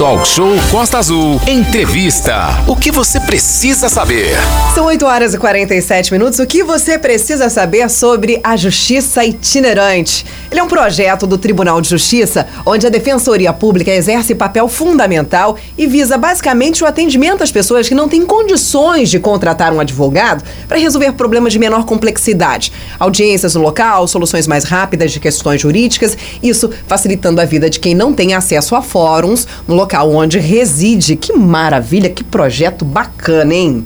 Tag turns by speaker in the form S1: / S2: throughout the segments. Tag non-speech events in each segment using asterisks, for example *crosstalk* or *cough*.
S1: Talk Show Costa Azul. Entrevista. O que você precisa saber?
S2: São 8 horas e 47 minutos. O que você precisa saber sobre a Justiça Itinerante? Ele é um projeto do Tribunal de Justiça onde a Defensoria Pública exerce papel fundamental e visa basicamente o atendimento às pessoas que não têm condições de contratar um advogado para resolver problemas de menor complexidade. Audiências no local, soluções mais rápidas de questões jurídicas, isso facilitando a vida de quem não tem acesso a fóruns no local onde reside. Que maravilha, que projeto bacana, hein?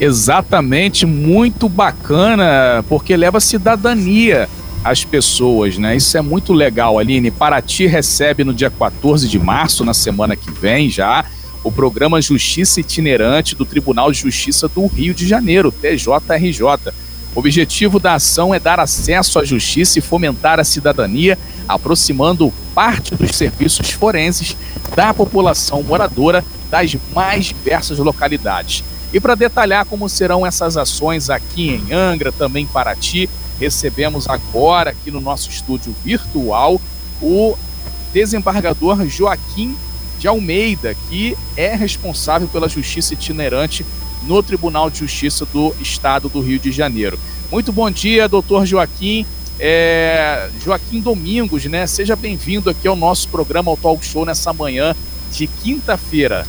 S3: Exatamente, muito bacana, porque leva cidadania às pessoas, né? Isso é muito legal, Aline. Paraty recebe no dia 14 de março, na semana que vem já, o programa Justiça Itinerante do Tribunal de Justiça do Rio de Janeiro, TJRJ. O objetivo da ação é dar acesso à justiça e fomentar a cidadania, aproximando parte dos serviços forenses da população moradora das mais diversas localidades. E para detalhar como serão essas ações aqui em Angra, também em Paraty, recebemos agora aqui no nosso estúdio virtual o desembargador Joaquim de Almeida, que é responsável pela justiça itinerante no Tribunal de Justiça do Estado do Rio de Janeiro. Muito bom dia, doutor Joaquim. É, Joaquim Domingos, né? Seja bem-vindo aqui ao nosso programa, ao Talk Show, nessa manhã de quinta-feira.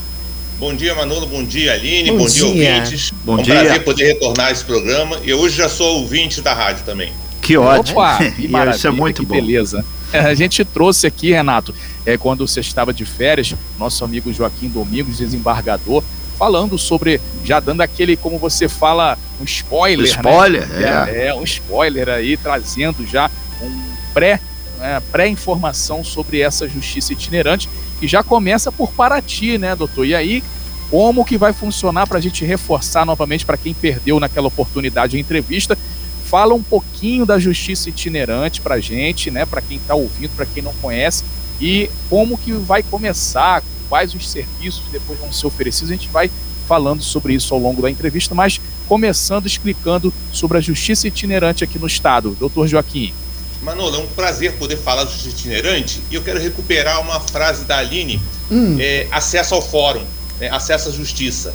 S4: Bom dia, Manolo. Bom dia, Aline. Bom, bom dia, dia, ouvintes. Bom é um dia. prazer poder retornar a esse programa. E hoje já sou ouvinte da rádio também.
S3: Que ótimo. Opa, *laughs* que maravilha, Isso é muito que bom. beleza. É, a gente trouxe aqui, Renato, é, quando você estava de férias, nosso amigo Joaquim Domingos, desembargador, falando sobre, já dando aquele, como você fala, um spoiler.
S5: Spoiler,
S3: né? é. é. um spoiler aí, trazendo já um pré, né, pré-informação sobre essa justiça itinerante, que já começa por Paraty, né, doutor? E aí, como que vai funcionar para a gente reforçar novamente para quem perdeu naquela oportunidade a entrevista? Fala um pouquinho da justiça itinerante para a gente, né? Para quem está ouvindo, para quem não conhece, e como que vai começar, quais os serviços depois vão ser oferecidos. A gente vai falando sobre isso ao longo da entrevista, mas começando explicando sobre a justiça itinerante aqui no estado. Doutor Joaquim.
S4: Manolo, é um prazer poder falar do justiça itinerante e eu quero recuperar uma frase da Aline, hum. é, acesso ao fórum, né, acesso à justiça.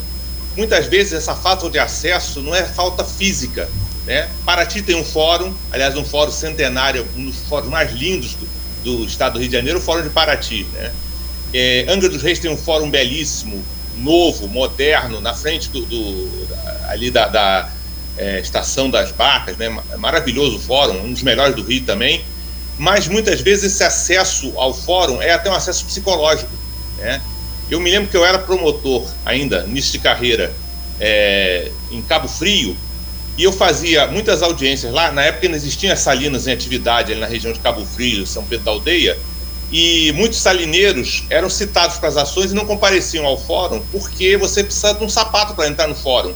S4: Muitas vezes essa falta de acesso não é falta física. Né? Paraty tem um fórum, aliás, um fórum centenário, um dos fóruns mais lindos do, do estado do Rio de Janeiro, o Fórum de Paraty. Né? É, Angra dos Reis tem um fórum belíssimo, novo, moderno, na frente do, do ali da, da é, Estação das Barcas, né? maravilhoso fórum, um dos melhores do Rio também. Mas muitas vezes esse acesso ao fórum é até um acesso psicológico. Né? Eu me lembro que eu era promotor ainda, início de carreira, é, em Cabo Frio, e eu fazia muitas audiências lá. Na época não existiam salinas em atividade ali na região de Cabo Frio, São Pedro da Aldeia e muitos salineiros eram citados para as ações e não compareciam ao fórum porque você precisa de um sapato para entrar no fórum.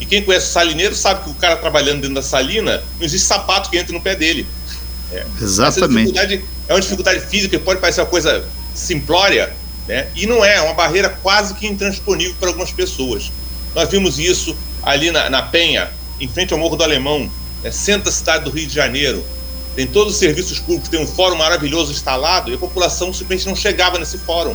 S4: E quem conhece o salineiro sabe que o cara trabalhando dentro da salina, não existe sapato que entre no pé dele.
S5: É. Exatamente.
S4: é uma dificuldade física que pode parecer uma coisa simplória, né? e não é, é uma barreira quase que intransponível para algumas pessoas. Nós vimos isso ali na, na Penha, em frente ao Morro do Alemão, né? centro da cidade do Rio de Janeiro tem todos os serviços públicos, tem um fórum maravilhoso instalado e a população simplesmente não chegava nesse fórum.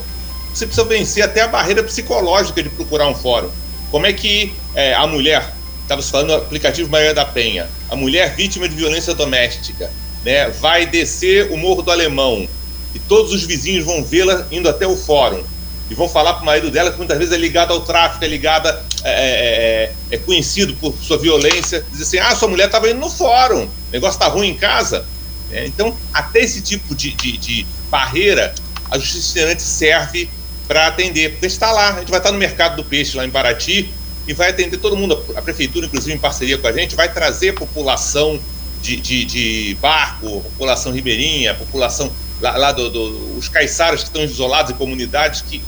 S4: Você precisa vencer até a barreira psicológica de procurar um fórum. Como é que é, a mulher, estava falando do aplicativo Maria da Penha, a mulher vítima de violência doméstica, né, vai descer o Morro do Alemão e todos os vizinhos vão vê-la indo até o fórum e vão falar para o marido dela que muitas vezes é ligado ao tráfico, é ligada, é, é, é, é conhecido por sua violência, diz assim, ah, sua mulher estava indo no fórum, negócio está ruim em casa. É, então, até esse tipo de, de, de barreira, a justiça itinerante serve para atender, porque está lá, a gente vai estar no mercado do peixe lá em Paraty e vai atender todo mundo, a prefeitura, inclusive em parceria com a gente, vai trazer população de, de, de barco, população ribeirinha, população lá, lá do, do, os caiçaras que estão isolados em comunidades que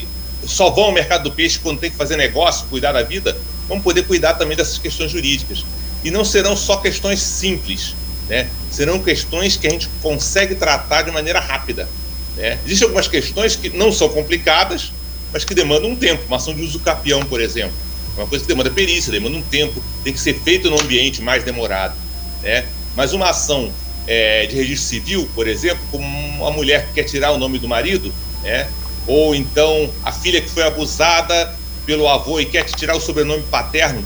S4: só vão ao mercado do peixe quando tem que fazer negócio, cuidar da vida, vão poder cuidar também dessas questões jurídicas. E não serão só questões simples, né? Serão questões que a gente consegue tratar de maneira rápida. Né? Existem algumas questões que não são complicadas, mas que demandam um tempo. Uma ação de uso capião, por exemplo. Uma coisa que demanda perícia, demanda um tempo, tem que ser feito num ambiente mais demorado. Né? Mas uma ação é, de registro civil, por exemplo, como uma mulher que quer tirar o nome do marido, né? ou então a filha que foi abusada pelo avô e quer tirar o sobrenome paterno.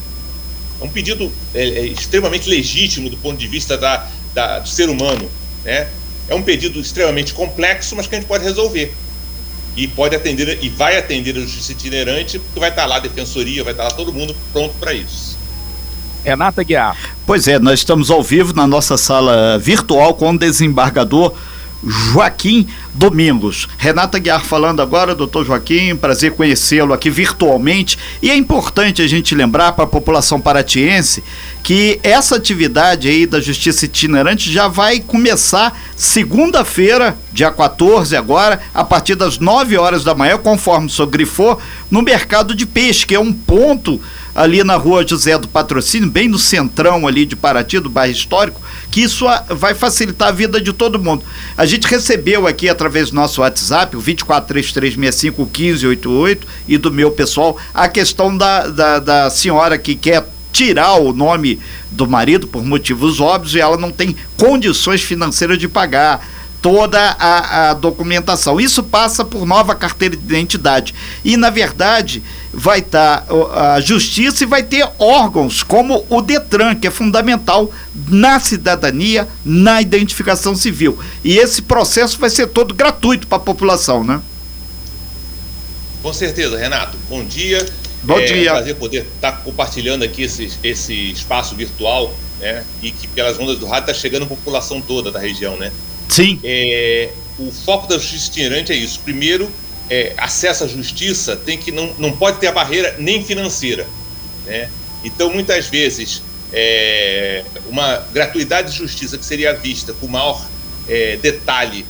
S4: É um pedido é, é, extremamente legítimo do ponto de vista da, da, do ser humano. Né? É um pedido extremamente complexo, mas que a gente pode resolver. E pode atender, e vai atender a justiça itinerante, porque vai estar lá a defensoria, vai estar lá todo mundo pronto para isso.
S3: Renata Guiar.
S5: Pois é, nós estamos ao vivo na nossa sala virtual com o desembargador Joaquim Domingos. Renata Guiar falando agora, doutor Joaquim, prazer conhecê-lo aqui virtualmente. E é importante a gente lembrar para a população paratiense que essa atividade aí da Justiça Itinerante já vai começar segunda-feira, dia 14 agora, a partir das 9 horas da manhã, conforme o senhor grifou, no mercado de peixe, que é um ponto ali na rua José do Patrocínio, bem no centrão ali de Paraty, do bairro histórico, que isso vai facilitar a vida de todo mundo. A gente recebeu aqui através do nosso WhatsApp, o 2433651588 e do meu pessoal, a questão da, da, da senhora que quer tirar o nome do marido por motivos óbvios e ela não tem condições financeiras de pagar toda a, a, documentação. Isso passa por nova carteira de identidade. E, na verdade, vai estar tá, a justiça e vai ter órgãos como o Detran, que é fundamental na cidadania, na identificação civil. E esse processo vai ser todo gratuito para a população, né?
S4: Com certeza, Renato. Bom dia.
S5: Bom é dia.
S4: É um prazer poder estar tá compartilhando aqui esse, esse espaço virtual, né? E que pelas ondas do rádio está chegando a população toda da região, né?
S5: Sim.
S4: É, o foco da justiça itinerante é isso. Primeiro, é, acesso à justiça tem que não, não pode ter a barreira nem financeira. Né? Então, muitas vezes, é, uma gratuidade de justiça que seria vista com maior é, detalhe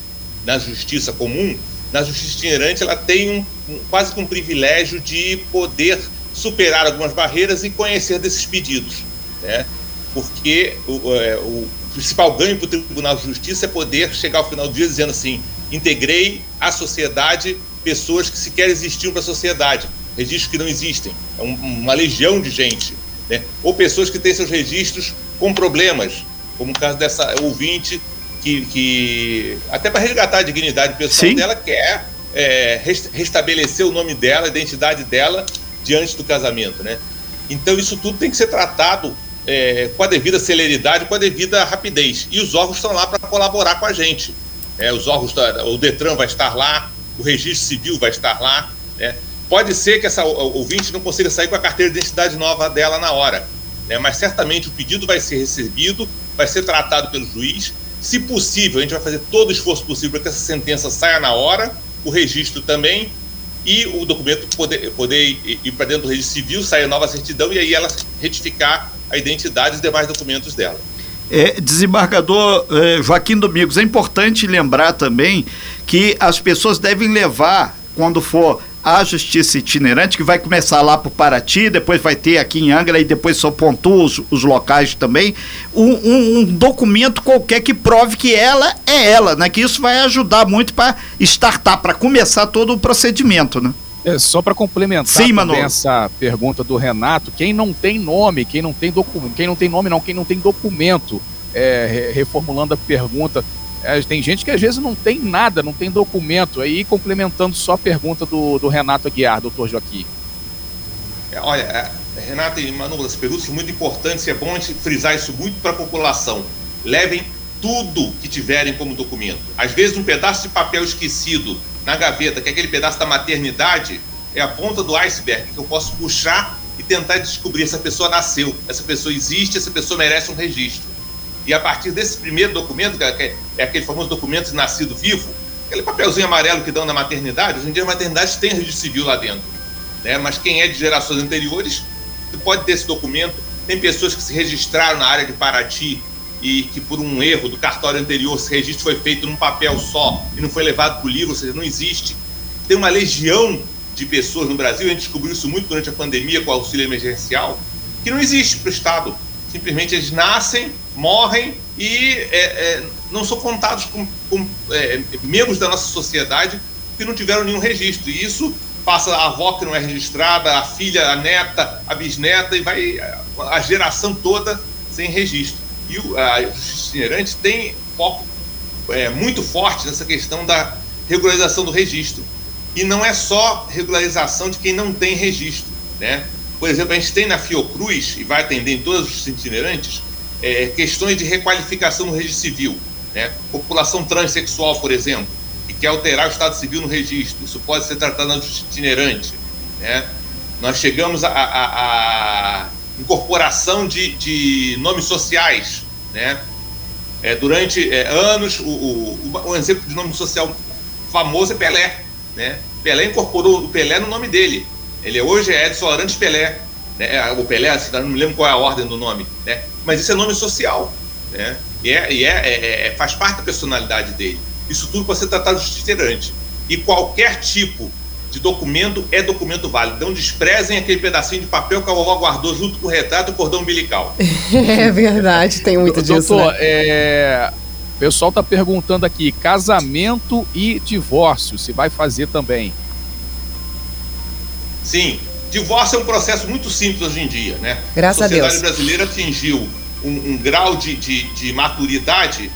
S4: na justiça comum, na justiça itinerante ela tem um, um, quase que um privilégio de poder superar algumas barreiras e conhecer desses pedidos. Né? Porque o, é, o principal ganho para o Tribunal de Justiça é poder chegar ao final do dia dizendo assim: integrei à sociedade pessoas que sequer existiam para a sociedade, registros que não existem, é um, uma legião de gente, né? ou pessoas que têm seus registros com problemas, como o caso dessa ouvinte que, que até para resgatar a dignidade pessoal Sim. dela, quer é, restabelecer o nome dela, a identidade dela diante do casamento. Né? Então, isso tudo tem que ser tratado é, com a devida celeridade, com a devida rapidez. E os órgãos estão lá para colaborar com a gente. É, os órgãos, o Detran vai estar lá, o registro civil vai estar lá. Né? Pode ser que essa ouvinte não consiga sair com a carteira de identidade nova dela na hora, né? mas certamente o pedido vai ser recebido, vai ser tratado pelo juiz. Se possível, a gente vai fazer todo o esforço possível para que essa sentença saia na hora, o registro também, e o documento poder, poder ir para dentro do registro civil, sair a nova certidão e aí ela retificar a identidade e os demais documentos dela.
S5: É, desembargador é, Joaquim Domingos, é importante lembrar também que as pessoas devem levar, quando for a justiça itinerante, que vai começar lá para Paraty, depois vai ter aqui em Angra e depois só pontua os, os locais também, um, um, um, documento qualquer que prove que ela é ela, né? Que isso vai ajudar muito para startar, para começar todo o procedimento, né?
S3: É, só para complementar
S5: Sim,
S3: essa pergunta do Renato, quem não tem nome, quem não tem documento, quem não tem nome não, quem não tem documento, é, reformulando a pergunta, é, tem gente que às vezes não tem nada, não tem documento, aí complementando só a pergunta do, do Renato Aguiar, doutor Joaquim.
S4: É, olha, é, Renato e Manu, as perguntas são muito importantes e é bom a gente frisar isso muito para a população. Levem tudo que tiverem como documento. Às vezes um pedaço de papel esquecido na gaveta, que é aquele pedaço da maternidade, é a ponta do iceberg que eu posso puxar e tentar descobrir se a pessoa nasceu, essa pessoa existe, essa pessoa merece um registro. E a partir desse primeiro documento, que é, é aquele famoso documento de nascido vivo, aquele papelzinho amarelo que dão na maternidade, hoje em dia a maternidade tem registro civil lá dentro. Né? Mas quem é de gerações anteriores pode ter esse documento. Tem pessoas que se registraram na área de Paraty e que por um erro do cartório anterior esse registro foi feito num papel só e não foi levado para o livro, ou seja, não existe. Tem uma legião de pessoas no Brasil, a gente descobriu isso muito durante a pandemia com o auxílio emergencial, que não existe para o Estado. Simplesmente eles nascem, morrem e é, é, não são contados como, como é, membros da nossa sociedade que não tiveram nenhum registro. E isso passa a avó que não é registrada, a filha, a neta, a bisneta e vai a geração toda sem registro. E a justiça itinerante tem foco é, muito forte nessa questão da regularização do registro. E não é só regularização de quem não tem registro, né? Por exemplo, a gente tem na Fiocruz, e vai atender em todos os itinerantes, é, questões de requalificação no registro civil. Né? População transexual, por exemplo, que quer alterar o estado civil no registro, isso pode ser tratado na justiça itinerante. Né? Nós chegamos a, a, a incorporação de, de, nomes sociais. Né? É, durante é, anos, o, o, o, exemplo de nome social famoso é Pelé. Né? Pelé incorporou o Pelé no nome dele. Ele hoje é Edson Arantes Pelé. Né? O Pelé, assim, não me lembro qual é a ordem do nome. Né? Mas isso é nome social. Né? E, é, e é, é, é faz parte da personalidade dele. Isso tudo pode ser tratado justiceirante. E qualquer tipo de documento é documento válido. Não desprezem aquele pedacinho de papel que a vovó guardou junto com o retrato e o cordão umbilical. *laughs*
S2: é verdade, tem muito
S3: Doutor,
S2: disso.
S3: Né? É... O pessoal está perguntando aqui: casamento e divórcio, se vai fazer também?
S4: Sim, divórcio é um processo muito simples hoje em dia, né?
S2: Graças a, Deus.
S4: A sociedade brasileira atingiu um, um grau de, de, de maturidade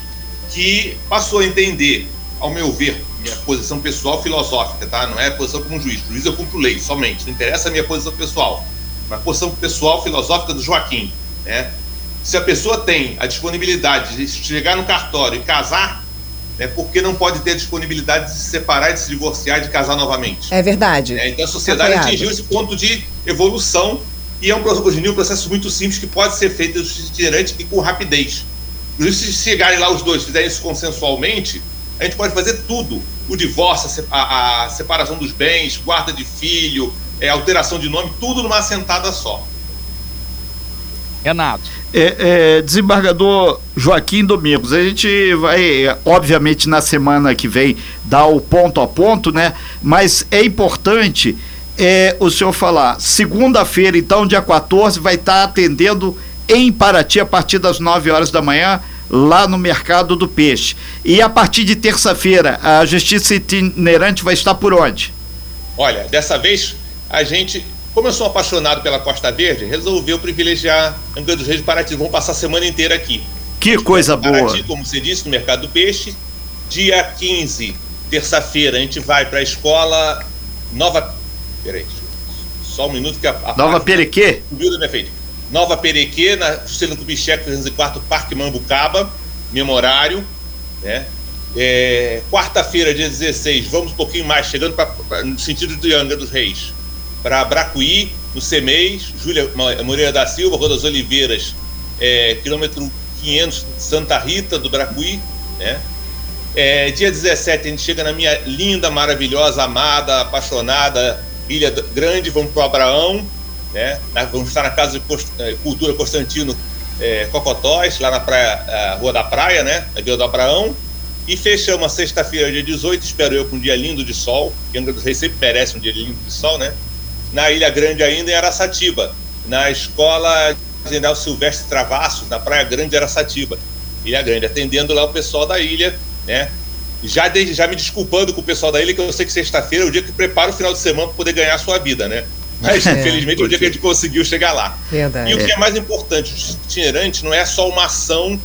S4: que passou a entender, ao meu ver, minha posição pessoal filosófica, tá? Não é posição como juiz. Juiz eu cumpro lei somente. Não interessa a minha posição pessoal. Mas posição pessoal filosófica do Joaquim, né? Se a pessoa tem a disponibilidade de chegar no cartório e casar, né, porque não pode ter a disponibilidade de se separar, de se divorciar, de casar novamente.
S2: É verdade.
S4: É, então a sociedade Apoiado. atingiu esse ponto de evolução e é um, um processo muito simples que pode ser feito itinerante e com rapidez. Se chegarem lá os dois, fizerem isso consensualmente, a gente pode fazer tudo. O divórcio, a, a separação dos bens, guarda de filho, é, alteração de nome, tudo numa assentada só.
S3: Renato.
S5: É, é, desembargador Joaquim Domingos, a gente vai, obviamente, na semana que vem dar o ponto a ponto, né? Mas é importante é, o senhor falar, segunda-feira, então, dia 14, vai estar tá atendendo em Paraty a partir das 9 horas da manhã, lá no Mercado do Peixe. E a partir de terça-feira, a Justiça Itinerante vai estar por onde?
S4: Olha, dessa vez a gente, como eu sou apaixonado pela Costa Verde, resolveu privilegiar Angra dos Reis e Paraty. Vamos passar a semana inteira aqui.
S5: Que coisa boa!
S4: Paraty, como você disse, no Mercado do Peixe. Dia 15, terça-feira, a gente vai para a escola Nova. Peraí, só um minuto que a. a
S5: Nova Perequê?
S4: Subiu da minha frente. Nova Perequê, na Juscelino Kubitschek, 304, Parque Mambucaba, memorário, né? É, Quarta-feira, dia 16, vamos um pouquinho mais, chegando pra, pra, no sentido de Angra dos Reis, para Bracuí, no CEMEIS, Júlia Moreira da Silva, Rua das Oliveiras, é, quilômetro 500, Santa Rita do Bracuí, né? É, dia 17, a gente chega na minha linda, maravilhosa, amada, apaixonada Ilha Grande, vamos para Abraão, né? Vamos estar na Casa de eh, Cultura Constantino é, Cocotós, lá na praia, Rua da Praia, né? Na Vila do Abraão. E fechamos sexta-feira, dia 18, espero eu, com um dia lindo de sol, que Angra dos Reis sempre merece um dia lindo de sol, né? Na Ilha Grande ainda, em Araçatiba, na Escola General Silvestre Travassos, na Praia Grande de Araçatiba. Ilha Grande, atendendo lá o pessoal da ilha, né? Já, já me desculpando com o pessoal da ilha, que eu sei que sexta-feira é o dia que prepara o final de semana para poder ganhar a sua vida, né? Mas, é. infelizmente, é o dia que a gente conseguiu chegar lá.
S2: Verdade.
S4: E o que é mais importante, o itinerante não é só uma ação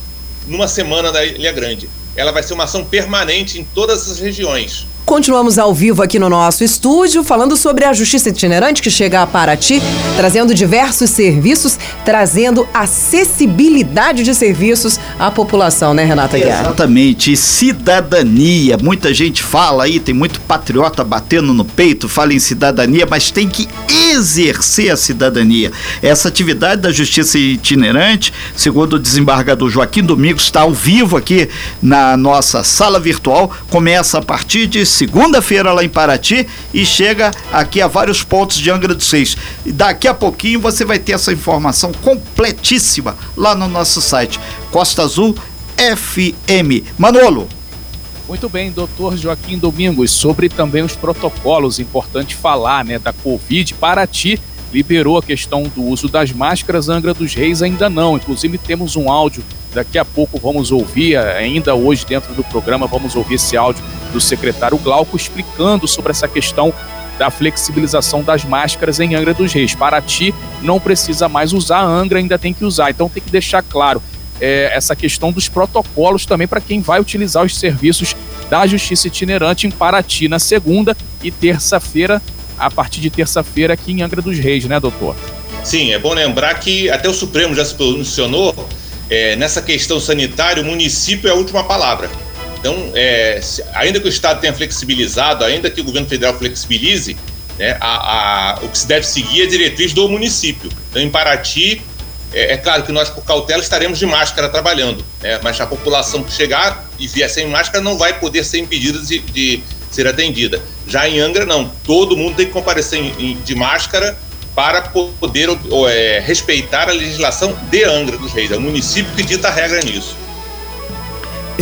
S4: numa semana da Ilha Grande. Ela vai ser uma ação permanente em todas as regiões.
S2: Continuamos ao vivo aqui no nosso estúdio, falando sobre a Justiça Itinerante que chega a Paraty, trazendo diversos serviços, trazendo acessibilidade de serviços à população, né, Renata Guiar?
S5: Exatamente, cidadania. Muita gente fala aí, tem muito patriota batendo no peito, fala em cidadania, mas tem que exercer a cidadania. Essa atividade da Justiça Itinerante, segundo o desembargador Joaquim Domingos, está ao vivo aqui na nossa sala virtual, começa a partir de segunda-feira lá em Paraty e chega aqui a vários pontos de Angra dos Reis. E daqui a pouquinho você vai ter essa informação completíssima lá no nosso site Costa Azul FM. Manolo.
S3: Muito bem, doutor Joaquim Domingos, sobre também os protocolos, importante falar, né, da Covid. Paraty liberou a questão do uso das máscaras, Angra dos Reis ainda não. Inclusive temos um áudio Daqui a pouco vamos ouvir, ainda hoje dentro do programa, vamos ouvir esse áudio do secretário Glauco explicando sobre essa questão da flexibilização das máscaras em Angra dos Reis. Paraty não precisa mais usar, Angra ainda tem que usar. Então tem que deixar claro é, essa questão dos protocolos também para quem vai utilizar os serviços da Justiça Itinerante em Paraty na segunda e terça-feira, a partir de terça-feira aqui em Angra dos Reis, né, doutor?
S4: Sim, é bom lembrar que até o Supremo já se posicionou é, nessa questão sanitária, o município é a última palavra. Então, é, ainda que o Estado tenha flexibilizado, ainda que o governo federal flexibilize, né, a, a, o que se deve seguir é a diretriz do município. Então, em Paraty, é, é, claro que nós, por cautela, estaremos de máscara trabalhando, né, mas a população que chegar e vier sem máscara não vai poder ser impedida de, de ser atendida. Já em Angra, não. Todo mundo tem que comparecer em, em, de máscara para poder é, respeitar a legislação de Angra dos Reis. É o município que dita a regra nisso.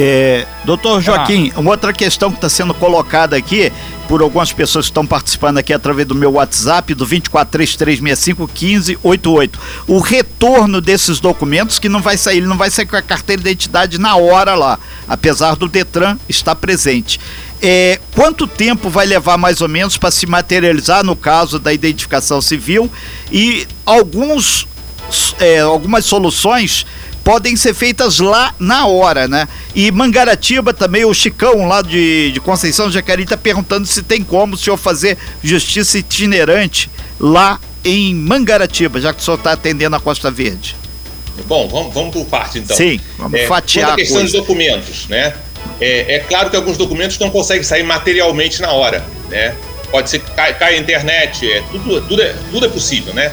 S5: É, doutor Joaquim, ah. uma outra questão que está sendo colocada aqui por algumas pessoas que estão participando aqui através do meu WhatsApp, do 2433651588. O retorno desses documentos que não vai sair, ele não vai sair com a carteira de identidade na hora lá, apesar do Detran estar presente. É, quanto tempo vai levar mais ou menos para se materializar no caso da identificação civil e alguns é, algumas soluções podem ser feitas lá na hora, né? E Mangaratiba também, o Chicão lá de, de Conceição Jacarí está perguntando se tem como o senhor fazer justiça itinerante lá em Mangaratiba, já que o senhor está atendendo a Costa Verde.
S4: Bom, vamos, vamos por parte então.
S5: Sim, vamos
S4: é,
S5: fatiar
S4: a questão dos documentos, né? É, é, claro que alguns documentos não conseguem sair materialmente na hora, né? Pode ser que caia, caia a internet, é, tudo, tudo, é, tudo é possível, né?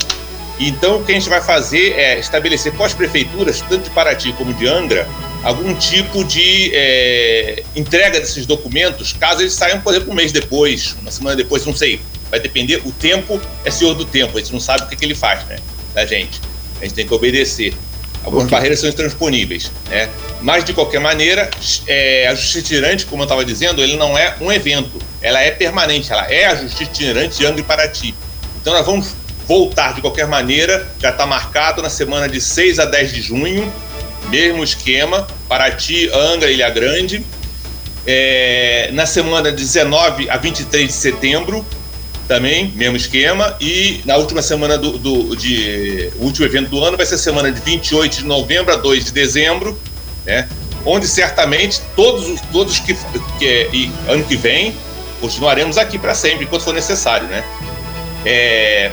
S4: Então, o que a gente vai fazer é estabelecer com as prefeituras, tanto de Paraty como de Angra, algum tipo de é, entrega desses documentos, caso eles saiam, por exemplo, um mês depois, uma semana depois, não sei. Vai depender, o tempo é senhor do tempo, a gente não sabe o que, que ele faz, né? Da gente. A gente tem que obedecer. Algumas okay. barreiras são intransponíveis, né? Mas, de qualquer maneira, é, a justiça itinerante, como eu estava dizendo, ele não é um evento. Ela é permanente, ela é a justiça itinerante de Angra e Paraty. Então, nós vamos voltar de qualquer maneira, já está marcado na semana de 6 a 10 de junho, mesmo esquema, Paraty, Angra, Ilha Grande. É, na semana de 19 a 23 de setembro, também, mesmo esquema. E na última semana do, do de, o último evento do ano vai ser a semana de 28 de novembro a 2 de dezembro, né? Onde certamente todos, todos que, que e ano que vem continuaremos aqui para sempre, enquanto for necessário, né? É,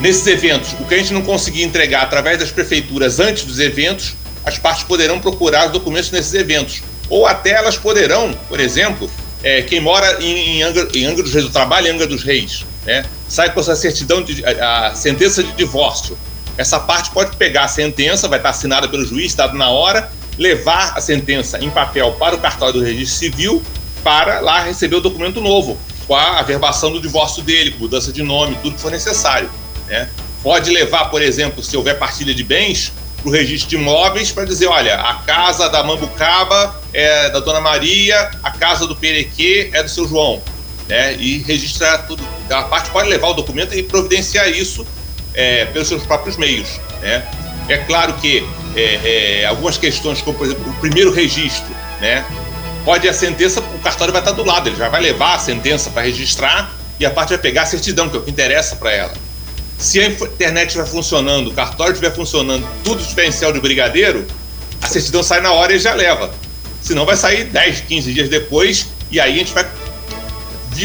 S4: Nesses eventos, o que a gente não conseguir entregar através das prefeituras antes dos eventos, as partes poderão procurar os documentos nesses eventos. Ou até elas poderão, por exemplo, é, quem mora em, em, Angra, em Angra dos Reis, o trabalho em Angra dos Reis, né, sai com essa certidão, de, a, a, sentença de divórcio. Essa parte pode pegar a sentença, vai estar assinada pelo juiz, dado na hora, levar a sentença em papel para o cartório do registro civil, para lá receber o documento novo, com a averbação do divórcio dele, mudança de nome, tudo que for necessário. Né? Pode levar, por exemplo, se houver partilha de bens, para o registro de imóveis para dizer, olha, a casa da Mambucaba é da Dona Maria, a casa do Perequê é do seu João, né? E registrar tudo. A parte pode levar o documento e providenciar isso é, pelos seus próprios meios, né? É claro que é, é, algumas questões, como por exemplo o primeiro registro, né? Pode a sentença, o cartório vai estar do lado, ele já vai levar a sentença para registrar e a parte vai pegar a certidão, que é o que interessa para ela. Se a internet estiver funcionando, o cartório estiver funcionando, tudo estiver em céu de brigadeiro, a certidão sai na hora e já leva. Senão vai sair 10, 15 dias depois e aí a gente vai,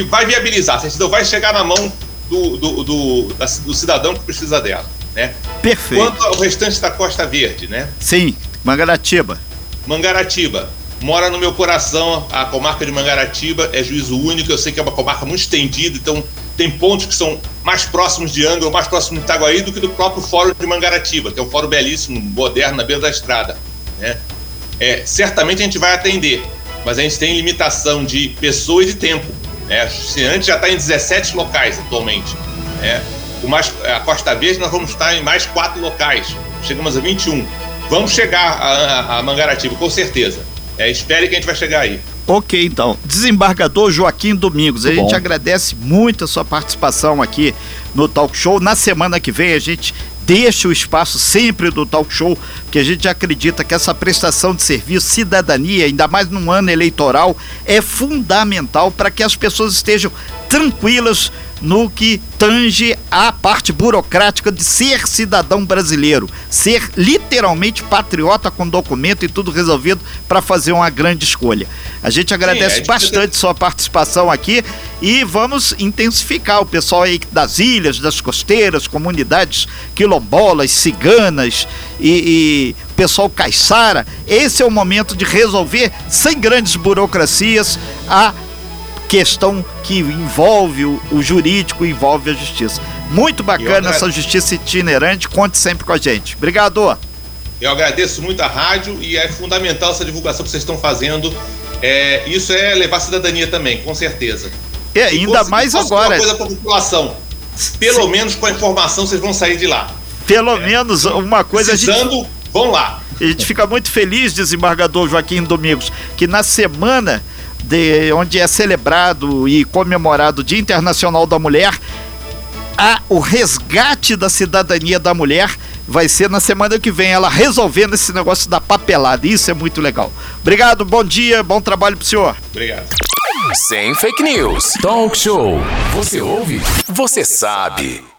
S4: vai viabilizar. A certidão vai chegar na mão do, do, do, do cidadão que precisa dela. Né?
S5: Perfeito.
S4: Quanto ao restante da Costa Verde, né?
S5: Sim, Mangaratiba.
S4: Mangaratiba. Mora no meu coração, a comarca de Mangaratiba é juízo único, eu sei que é uma comarca muito estendida, então tem pontos que são mais próximos de Angra mais próximos de Itaguaí do que do próprio Fórum de Mangaratiba, que é um fórum belíssimo, moderno, na beira da estrada. Né? É, certamente a gente vai atender, mas a gente tem limitação de pessoas e tempo. Né? A já está em 17 locais atualmente. Né? O mais, a Costa Verde nós vamos estar em mais quatro locais. Chegamos a 21. Vamos chegar a, a Mangaratiba, com certeza. É, espere que a gente vai chegar aí.
S5: Ok, então. Desembargador Joaquim Domingos, muito a gente bom. agradece muito a sua participação aqui no Talk Show. Na semana que vem a gente deixa o espaço sempre do Talk Show, porque a gente acredita que essa prestação de serviço, cidadania, ainda mais num ano eleitoral, é fundamental para que as pessoas estejam tranquilas no que tange a parte burocrática de ser cidadão brasileiro, ser literalmente patriota com documento e tudo resolvido para fazer uma grande escolha. A gente agradece Sim, bastante sua participação aqui e vamos intensificar o pessoal aí das ilhas, das costeiras, comunidades quilombolas, ciganas e, e pessoal caiçara. Esse é o momento de resolver sem grandes burocracias a questão que envolve o, o jurídico, envolve a justiça. Muito bacana essa justiça itinerante, conte sempre com a gente. Obrigado.
S4: Eu agradeço muito a rádio e é fundamental essa divulgação que vocês estão fazendo. É, isso é levar cidadania também, com certeza.
S5: É, ainda mais agora. Uma
S4: coisa para a população. Pelo Sim. menos com a informação vocês vão sair de lá.
S5: Pelo é. menos uma coisa.
S4: Precisando, gente... vão lá.
S5: A gente fica muito feliz, desembargador Joaquim Domingos, que na semana de, onde é celebrado e comemorado o Dia Internacional da Mulher, a, o resgate da cidadania da mulher vai ser na semana que vem, ela resolvendo esse negócio da papelada. Isso é muito legal. Obrigado, bom dia, bom trabalho pro senhor.
S4: Obrigado.
S1: Sem fake news. Talk show. Você ouve? Você sabe.